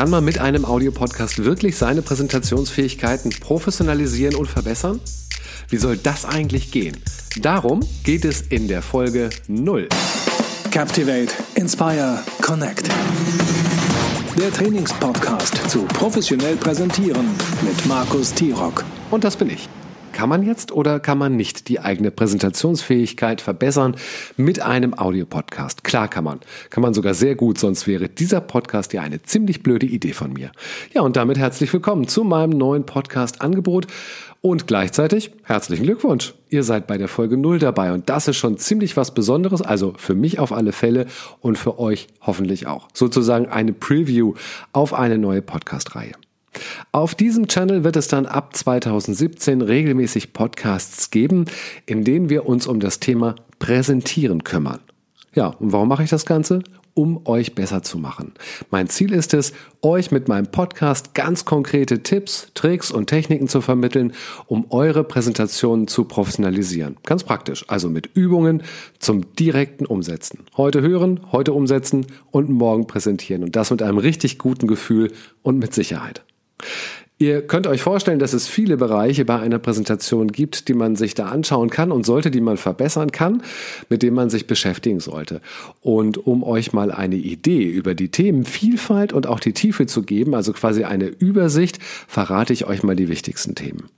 Kann man mit einem Audiopodcast wirklich seine Präsentationsfähigkeiten professionalisieren und verbessern? Wie soll das eigentlich gehen? Darum geht es in der Folge 0. Captivate, Inspire, Connect. Der Trainingspodcast zu professionell präsentieren mit Markus Tirock. Und das bin ich. Kann man jetzt oder kann man nicht die eigene Präsentationsfähigkeit verbessern mit einem Audiopodcast? Klar kann man. Kann man sogar sehr gut, sonst wäre dieser Podcast ja eine ziemlich blöde Idee von mir. Ja, und damit herzlich willkommen zu meinem neuen Podcast-Angebot und gleichzeitig herzlichen Glückwunsch. Ihr seid bei der Folge 0 dabei und das ist schon ziemlich was Besonderes, also für mich auf alle Fälle und für euch hoffentlich auch. Sozusagen eine Preview auf eine neue Podcast-Reihe. Auf diesem Channel wird es dann ab 2017 regelmäßig Podcasts geben, in denen wir uns um das Thema Präsentieren kümmern. Ja, und warum mache ich das Ganze? Um euch besser zu machen. Mein Ziel ist es, euch mit meinem Podcast ganz konkrete Tipps, Tricks und Techniken zu vermitteln, um eure Präsentationen zu professionalisieren. Ganz praktisch, also mit Übungen zum direkten Umsetzen. Heute hören, heute umsetzen und morgen präsentieren. Und das mit einem richtig guten Gefühl und mit Sicherheit. Ihr könnt euch vorstellen, dass es viele Bereiche bei einer Präsentation gibt, die man sich da anschauen kann und sollte, die man verbessern kann, mit denen man sich beschäftigen sollte. Und um euch mal eine Idee über die Themenvielfalt und auch die Tiefe zu geben, also quasi eine Übersicht, verrate ich euch mal die wichtigsten Themen.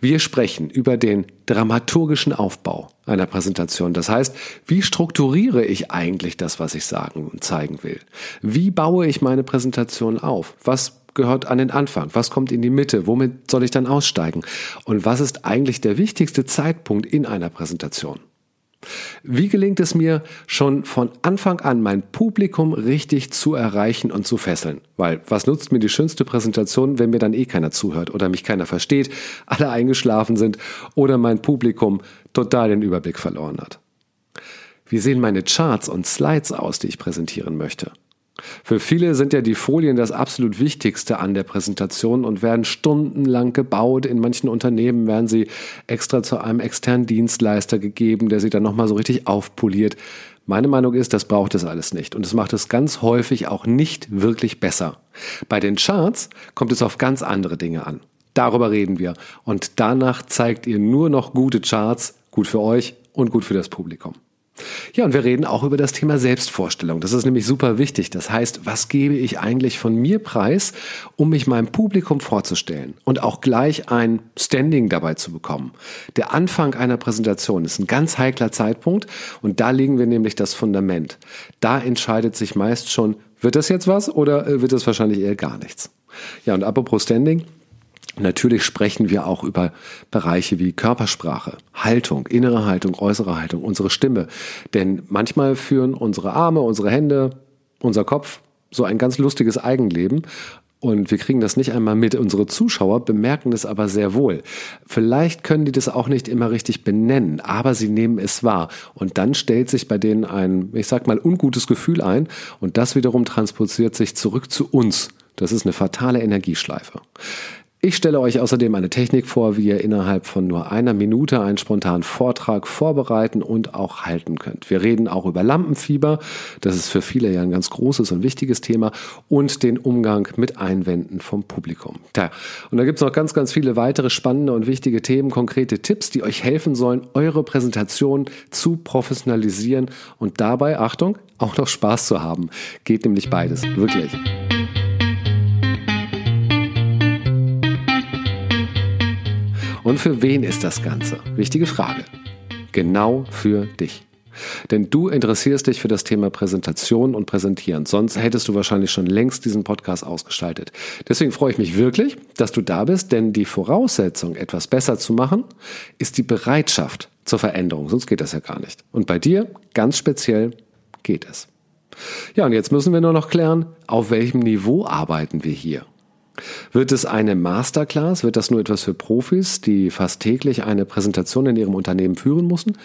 Wir sprechen über den dramaturgischen Aufbau einer Präsentation. Das heißt, wie strukturiere ich eigentlich das, was ich sagen und zeigen will? Wie baue ich meine Präsentation auf? Was gehört an den Anfang? Was kommt in die Mitte? Womit soll ich dann aussteigen? Und was ist eigentlich der wichtigste Zeitpunkt in einer Präsentation? Wie gelingt es mir schon von Anfang an, mein Publikum richtig zu erreichen und zu fesseln? Weil was nutzt mir die schönste Präsentation, wenn mir dann eh keiner zuhört oder mich keiner versteht, alle eingeschlafen sind oder mein Publikum total den Überblick verloren hat? Wie sehen meine Charts und Slides aus, die ich präsentieren möchte? Für viele sind ja die Folien das absolut Wichtigste an der Präsentation und werden stundenlang gebaut. In manchen Unternehmen werden sie extra zu einem externen Dienstleister gegeben, der sie dann nochmal so richtig aufpoliert. Meine Meinung ist, das braucht es alles nicht und es macht es ganz häufig auch nicht wirklich besser. Bei den Charts kommt es auf ganz andere Dinge an. Darüber reden wir und danach zeigt ihr nur noch gute Charts, gut für euch und gut für das Publikum. Ja, und wir reden auch über das Thema Selbstvorstellung. Das ist nämlich super wichtig. Das heißt, was gebe ich eigentlich von mir preis, um mich meinem Publikum vorzustellen und auch gleich ein Standing dabei zu bekommen. Der Anfang einer Präsentation ist ein ganz heikler Zeitpunkt und da legen wir nämlich das Fundament. Da entscheidet sich meist schon, wird das jetzt was oder äh, wird das wahrscheinlich eher gar nichts. Ja, und apropos Standing, Natürlich sprechen wir auch über Bereiche wie Körpersprache, Haltung, innere Haltung, äußere Haltung, unsere Stimme. Denn manchmal führen unsere Arme, unsere Hände, unser Kopf so ein ganz lustiges Eigenleben. Und wir kriegen das nicht einmal mit. Unsere Zuschauer bemerken das aber sehr wohl. Vielleicht können die das auch nicht immer richtig benennen, aber sie nehmen es wahr. Und dann stellt sich bei denen ein, ich sag mal, ungutes Gefühl ein. Und das wiederum transportiert sich zurück zu uns. Das ist eine fatale Energieschleife. Ich stelle euch außerdem eine Technik vor, wie ihr innerhalb von nur einer Minute einen spontanen Vortrag vorbereiten und auch halten könnt. Wir reden auch über Lampenfieber, das ist für viele ja ein ganz großes und wichtiges Thema, und den Umgang mit Einwänden vom Publikum. Tja, und da gibt es noch ganz, ganz viele weitere spannende und wichtige Themen, konkrete Tipps, die euch helfen sollen, eure Präsentation zu professionalisieren und dabei, Achtung, auch noch Spaß zu haben. Geht nämlich beides, wirklich. Und für wen ist das Ganze? Wichtige Frage. Genau für dich. Denn du interessierst dich für das Thema Präsentation und Präsentieren. Sonst hättest du wahrscheinlich schon längst diesen Podcast ausgestaltet. Deswegen freue ich mich wirklich, dass du da bist, denn die Voraussetzung, etwas besser zu machen, ist die Bereitschaft zur Veränderung. Sonst geht das ja gar nicht. Und bei dir, ganz speziell, geht es. Ja, und jetzt müssen wir nur noch klären, auf welchem Niveau arbeiten wir hier? Wird es eine Masterclass? Wird das nur etwas für Profis, die fast täglich eine Präsentation in ihrem Unternehmen führen müssen?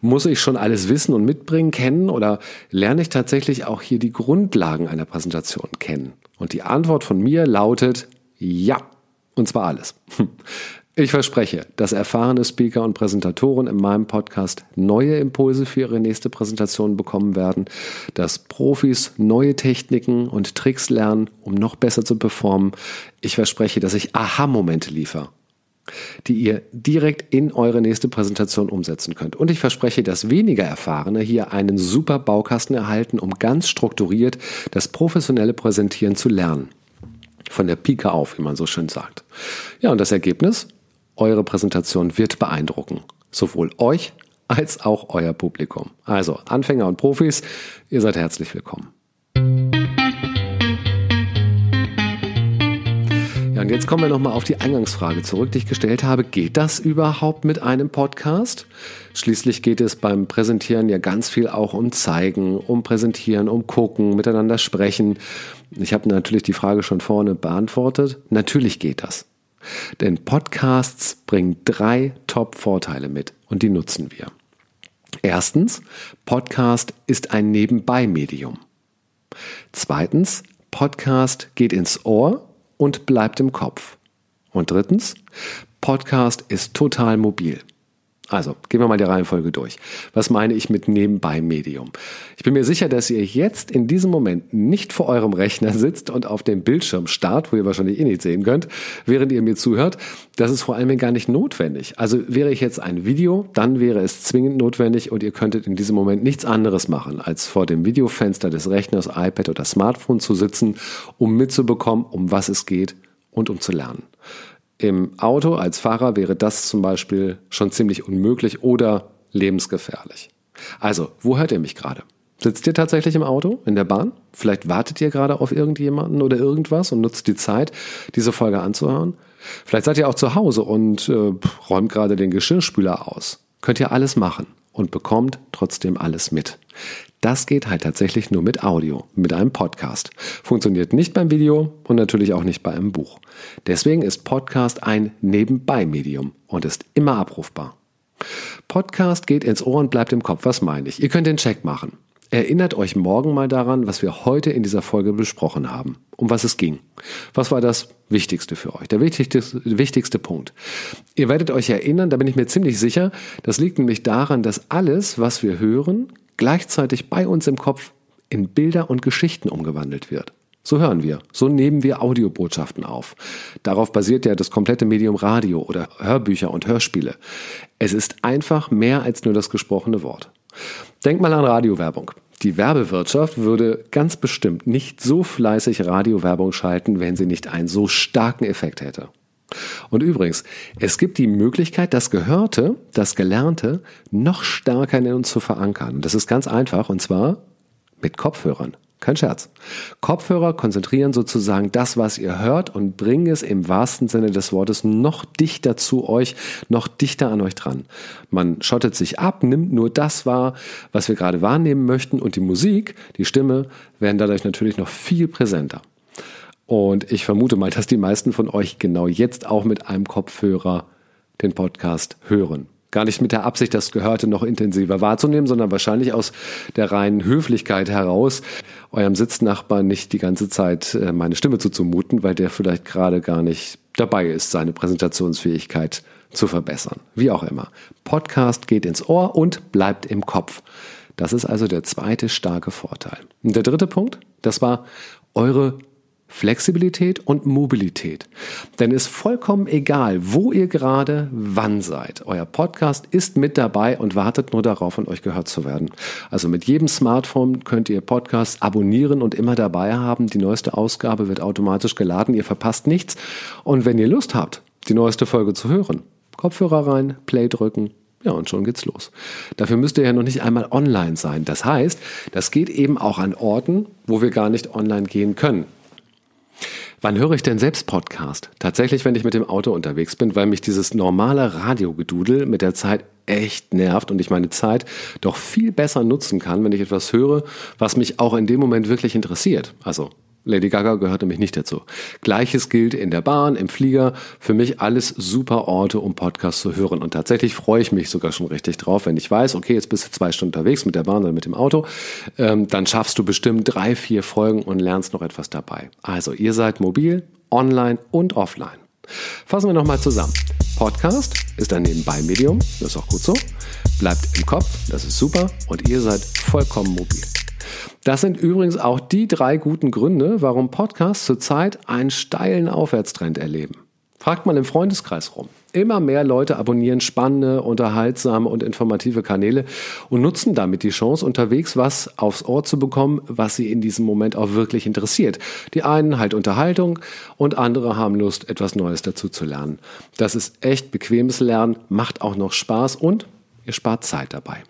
Muss ich schon alles wissen und mitbringen, kennen oder lerne ich tatsächlich auch hier die Grundlagen einer Präsentation kennen? Und die Antwort von mir lautet ja. Und zwar alles. Ich verspreche, dass erfahrene Speaker und Präsentatoren in meinem Podcast neue Impulse für ihre nächste Präsentation bekommen werden, dass Profis neue Techniken und Tricks lernen, um noch besser zu performen. Ich verspreche, dass ich Aha-Momente liefere, die ihr direkt in eure nächste Präsentation umsetzen könnt. Und ich verspreche, dass weniger Erfahrene hier einen super Baukasten erhalten, um ganz strukturiert das professionelle Präsentieren zu lernen. Von der Pike auf, wie man so schön sagt. Ja, und das Ergebnis? Eure Präsentation wird beeindrucken. Sowohl euch als auch euer Publikum. Also Anfänger und Profis, ihr seid herzlich willkommen. Ja, und jetzt kommen wir nochmal auf die Eingangsfrage zurück, die ich gestellt habe. Geht das überhaupt mit einem Podcast? Schließlich geht es beim Präsentieren ja ganz viel auch um Zeigen, um Präsentieren, um Gucken, miteinander sprechen. Ich habe natürlich die Frage schon vorne beantwortet. Natürlich geht das. Denn Podcasts bringen drei Top-Vorteile mit und die nutzen wir. Erstens, Podcast ist ein Nebenbei-Medium. Zweitens, Podcast geht ins Ohr und bleibt im Kopf. Und drittens, Podcast ist total mobil. Also, gehen wir mal die Reihenfolge durch. Was meine ich mit Nebenbei-Medium? Ich bin mir sicher, dass ihr jetzt in diesem Moment nicht vor eurem Rechner sitzt und auf dem Bildschirm starrt, wo ihr wahrscheinlich eh nicht sehen könnt, während ihr mir zuhört. Das ist vor allem gar nicht notwendig. Also wäre ich jetzt ein Video, dann wäre es zwingend notwendig und ihr könntet in diesem Moment nichts anderes machen, als vor dem Videofenster des Rechners, iPad oder Smartphone zu sitzen, um mitzubekommen, um was es geht und um zu lernen. Im Auto als Fahrer wäre das zum Beispiel schon ziemlich unmöglich oder lebensgefährlich. Also, wo hört ihr mich gerade? Sitzt ihr tatsächlich im Auto, in der Bahn? Vielleicht wartet ihr gerade auf irgendjemanden oder irgendwas und nutzt die Zeit, diese Folge anzuhören? Vielleicht seid ihr auch zu Hause und äh, räumt gerade den Geschirrspüler aus. Könnt ihr alles machen und bekommt trotzdem alles mit. Das geht halt tatsächlich nur mit Audio, mit einem Podcast. Funktioniert nicht beim Video und natürlich auch nicht bei einem Buch. Deswegen ist Podcast ein Nebenbei-Medium und ist immer abrufbar. Podcast geht ins Ohr und bleibt im Kopf. Was meine ich? Ihr könnt den Check machen. Erinnert euch morgen mal daran, was wir heute in dieser Folge besprochen haben, um was es ging. Was war das Wichtigste für euch? Der wichtigste, wichtigste Punkt. Ihr werdet euch erinnern, da bin ich mir ziemlich sicher, das liegt nämlich daran, dass alles, was wir hören, gleichzeitig bei uns im Kopf in Bilder und Geschichten umgewandelt wird. So hören wir, so nehmen wir Audiobotschaften auf. Darauf basiert ja das komplette Medium Radio oder Hörbücher und Hörspiele. Es ist einfach mehr als nur das gesprochene Wort. Denk mal an Radiowerbung. Die Werbewirtschaft würde ganz bestimmt nicht so fleißig Radiowerbung schalten, wenn sie nicht einen so starken Effekt hätte. Und übrigens, es gibt die Möglichkeit, das Gehörte, das Gelernte noch stärker in uns zu verankern. Das ist ganz einfach, und zwar mit Kopfhörern. Kein Scherz. Kopfhörer konzentrieren sozusagen das, was ihr hört und bringen es im wahrsten Sinne des Wortes noch dichter zu euch, noch dichter an euch dran. Man schottet sich ab, nimmt nur das wahr, was wir gerade wahrnehmen möchten und die Musik, die Stimme werden dadurch natürlich noch viel präsenter. Und ich vermute mal, dass die meisten von euch genau jetzt auch mit einem Kopfhörer den Podcast hören. Gar nicht mit der Absicht, das Gehörte noch intensiver wahrzunehmen, sondern wahrscheinlich aus der reinen Höflichkeit heraus, eurem Sitznachbarn nicht die ganze Zeit äh, meine Stimme zuzumuten, weil der vielleicht gerade gar nicht dabei ist, seine Präsentationsfähigkeit zu verbessern. Wie auch immer. Podcast geht ins Ohr und bleibt im Kopf. Das ist also der zweite starke Vorteil. Und der dritte Punkt, das war eure Flexibilität und Mobilität. Denn es ist vollkommen egal, wo ihr gerade wann seid. Euer Podcast ist mit dabei und wartet nur darauf, von euch gehört zu werden. Also mit jedem Smartphone könnt ihr Podcast abonnieren und immer dabei haben. Die neueste Ausgabe wird automatisch geladen. Ihr verpasst nichts. Und wenn ihr Lust habt, die neueste Folge zu hören, Kopfhörer rein, Play drücken, ja, und schon geht's los. Dafür müsst ihr ja noch nicht einmal online sein. Das heißt, das geht eben auch an Orten, wo wir gar nicht online gehen können. Wann höre ich denn selbst Podcast? Tatsächlich, wenn ich mit dem Auto unterwegs bin, weil mich dieses normale Radiogedudel mit der Zeit echt nervt und ich meine Zeit doch viel besser nutzen kann, wenn ich etwas höre, was mich auch in dem Moment wirklich interessiert. Also Lady Gaga gehört nämlich nicht dazu. Gleiches gilt in der Bahn, im Flieger. Für mich alles super Orte, um Podcasts zu hören. Und tatsächlich freue ich mich sogar schon richtig drauf, wenn ich weiß, okay, jetzt bist du zwei Stunden unterwegs mit der Bahn oder mit dem Auto. Ähm, dann schaffst du bestimmt drei, vier Folgen und lernst noch etwas dabei. Also ihr seid mobil, online und offline. Fassen wir nochmal zusammen. Podcast ist ein Nebenbei-Medium, das ist auch gut so. Bleibt im Kopf, das ist super und ihr seid vollkommen mobil. Das sind übrigens auch die drei guten Gründe, warum Podcasts zurzeit einen steilen Aufwärtstrend erleben. Fragt mal im Freundeskreis rum. Immer mehr Leute abonnieren spannende, unterhaltsame und informative Kanäle und nutzen damit die Chance, unterwegs was aufs Ohr zu bekommen, was sie in diesem Moment auch wirklich interessiert. Die einen halt Unterhaltung und andere haben Lust, etwas Neues dazu zu lernen. Das ist echt bequemes Lernen, macht auch noch Spaß und ihr spart Zeit dabei.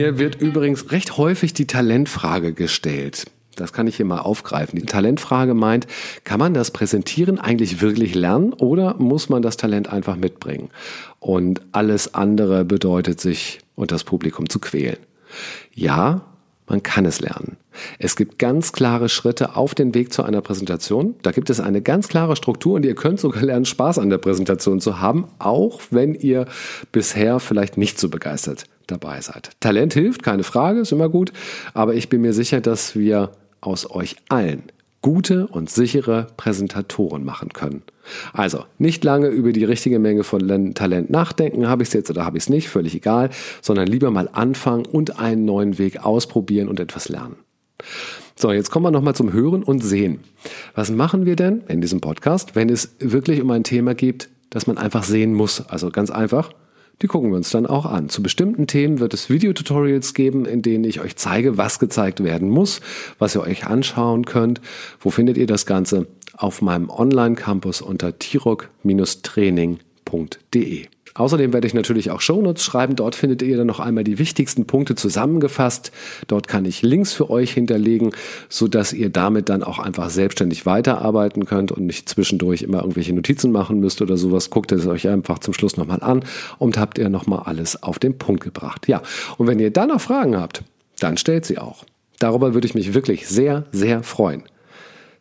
Mir wird übrigens recht häufig die Talentfrage gestellt. Das kann ich hier mal aufgreifen. Die Talentfrage meint, kann man das Präsentieren eigentlich wirklich lernen oder muss man das Talent einfach mitbringen? Und alles andere bedeutet sich und das Publikum zu quälen. Ja, man kann es lernen. Es gibt ganz klare Schritte auf den Weg zu einer Präsentation. Da gibt es eine ganz klare Struktur und ihr könnt sogar lernen, Spaß an der Präsentation zu haben, auch wenn ihr bisher vielleicht nicht so begeistert dabei seid. Talent hilft, keine Frage, ist immer gut, aber ich bin mir sicher, dass wir aus euch allen gute und sichere Präsentatoren machen können. Also nicht lange über die richtige Menge von Talent nachdenken, habe ich es jetzt oder habe ich es nicht, völlig egal, sondern lieber mal anfangen und einen neuen Weg ausprobieren und etwas lernen. So, jetzt kommen wir nochmal zum Hören und Sehen. Was machen wir denn in diesem Podcast, wenn es wirklich um ein Thema geht, das man einfach sehen muss? Also ganz einfach, die gucken wir uns dann auch an. Zu bestimmten Themen wird es Videotutorials geben, in denen ich euch zeige, was gezeigt werden muss, was ihr euch anschauen könnt. Wo findet ihr das Ganze? Auf meinem Online-Campus unter tirok-training.de. Außerdem werde ich natürlich auch Shownotes schreiben. Dort findet ihr dann noch einmal die wichtigsten Punkte zusammengefasst. Dort kann ich Links für euch hinterlegen, so dass ihr damit dann auch einfach selbstständig weiterarbeiten könnt und nicht zwischendurch immer irgendwelche Notizen machen müsst oder sowas. Guckt es euch einfach zum Schluss nochmal an und habt ihr nochmal alles auf den Punkt gebracht. Ja, und wenn ihr dann noch Fragen habt, dann stellt sie auch. Darüber würde ich mich wirklich sehr, sehr freuen.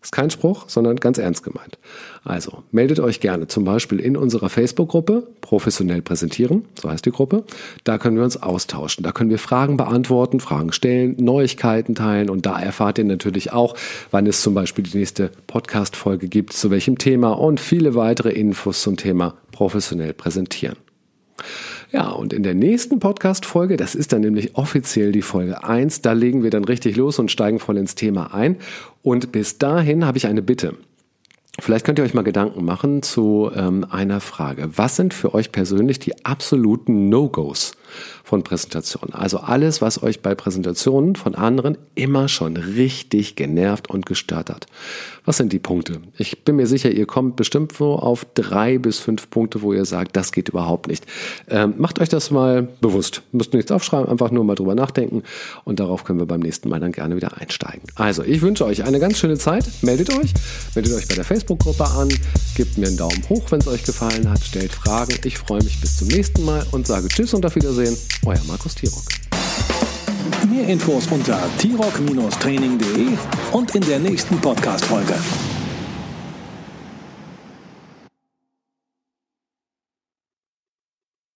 Ist kein Spruch, sondern ganz ernst gemeint. Also meldet euch gerne zum Beispiel in unserer Facebook-Gruppe Professionell präsentieren, so heißt die Gruppe. Da können wir uns austauschen. Da können wir Fragen beantworten, Fragen stellen, Neuigkeiten teilen und da erfahrt ihr natürlich auch, wann es zum Beispiel die nächste Podcast-Folge gibt, zu welchem Thema und viele weitere Infos zum Thema professionell präsentieren. Ja, und in der nächsten Podcast-Folge, das ist dann nämlich offiziell die Folge 1, da legen wir dann richtig los und steigen voll ins Thema ein. Und bis dahin habe ich eine Bitte. Vielleicht könnt ihr euch mal Gedanken machen zu ähm, einer Frage. Was sind für euch persönlich die absoluten No-Gos von Präsentationen? Also alles, was euch bei Präsentationen von anderen immer schon richtig genervt und gestört hat. Was sind die Punkte? Ich bin mir sicher, ihr kommt bestimmt so auf drei bis fünf Punkte, wo ihr sagt, das geht überhaupt nicht. Ähm, macht euch das mal bewusst. Müsst nichts aufschreiben, einfach nur mal drüber nachdenken und darauf können wir beim nächsten Mal dann gerne wieder einsteigen. Also, ich wünsche euch eine ganz schöne Zeit. Meldet euch, meldet euch bei der Facebook-Gruppe an, gebt mir einen Daumen hoch, wenn es euch gefallen hat, stellt Fragen. Ich freue mich bis zum nächsten Mal und sage Tschüss und auf Wiedersehen. Euer Markus Tirock. Mehr Infos unter t-rock-training.de und in der nächsten Podcast-Folge.